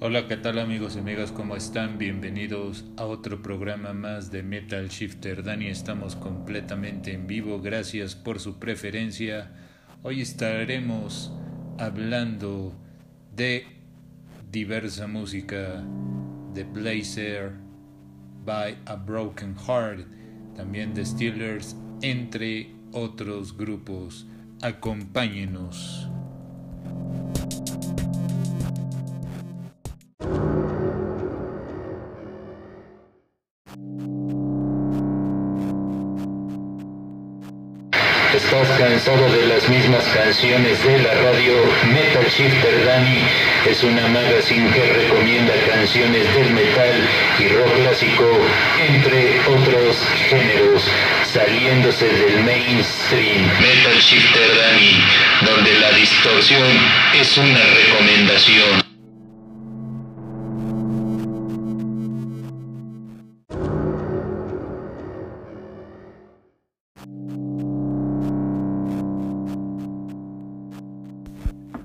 Hola, ¿qué tal amigos y amigas? ¿Cómo están? Bienvenidos a otro programa más de Metal Shifter. Dani, estamos completamente en vivo. Gracias por su preferencia. Hoy estaremos hablando de diversa música de Blazer by a Broken Heart, también de Steelers, entre otros grupos. Acompáñenos. ¿Estás cansado de las mismas canciones de la radio? Metal Shifter Dani es una magazine que recomienda canciones del metal y rock clásico, entre otros géneros, saliéndose del mainstream. Metal Shifter Dani, donde la distorsión es una recomendación.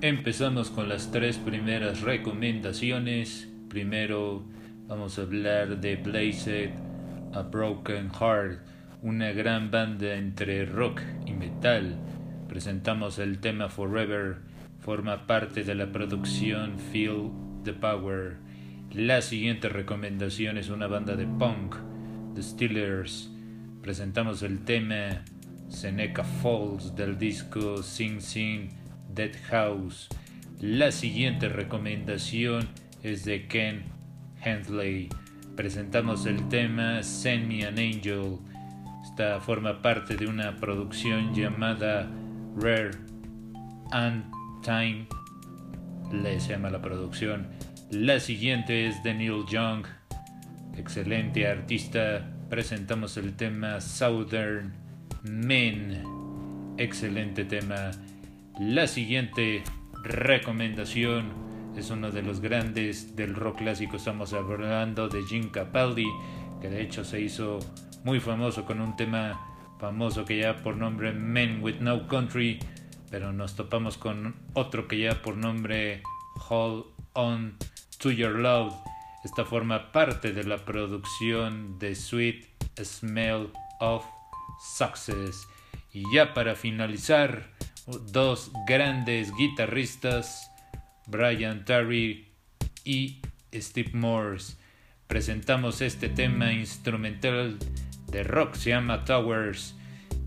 Empezamos con las tres primeras recomendaciones. Primero vamos a hablar de Blazed, A Broken Heart, una gran banda entre rock y metal. Presentamos el tema Forever, forma parte de la producción Feel the Power. La siguiente recomendación es una banda de punk, The Steelers. Presentamos el tema Seneca Falls del disco Sing Sing Dead House. La siguiente recomendación es de Ken Hensley. Presentamos el tema Send Me an Angel. Esta forma parte de una producción llamada Rare and Time. Le llama la producción. La siguiente es de Neil Young. Excelente artista. Presentamos el tema Southern Men. Excelente tema. La siguiente recomendación es uno de los grandes del rock clásico. Estamos hablando de Jim Capaldi, que de hecho se hizo muy famoso con un tema famoso que ya por nombre Men with No Country, pero nos topamos con otro que ya por nombre Hold On to Your Love. Esta forma parte de la producción de Sweet Smell of Success. Y ya para finalizar, dos grandes guitarristas, Brian Terry y Steve Morse. Presentamos este tema instrumental de rock, se llama Towers.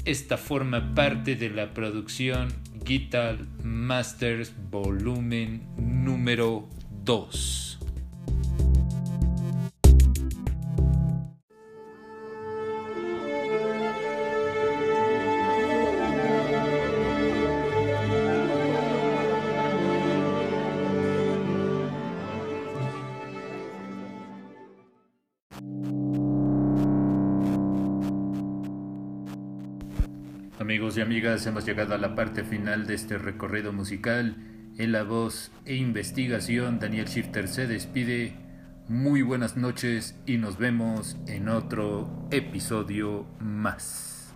Esta forma parte de la producción Guitar Masters volumen número 2. Amigos y amigas, hemos llegado a la parte final de este recorrido musical. En la voz e investigación, Daniel Shifter se despide. Muy buenas noches y nos vemos en otro episodio más.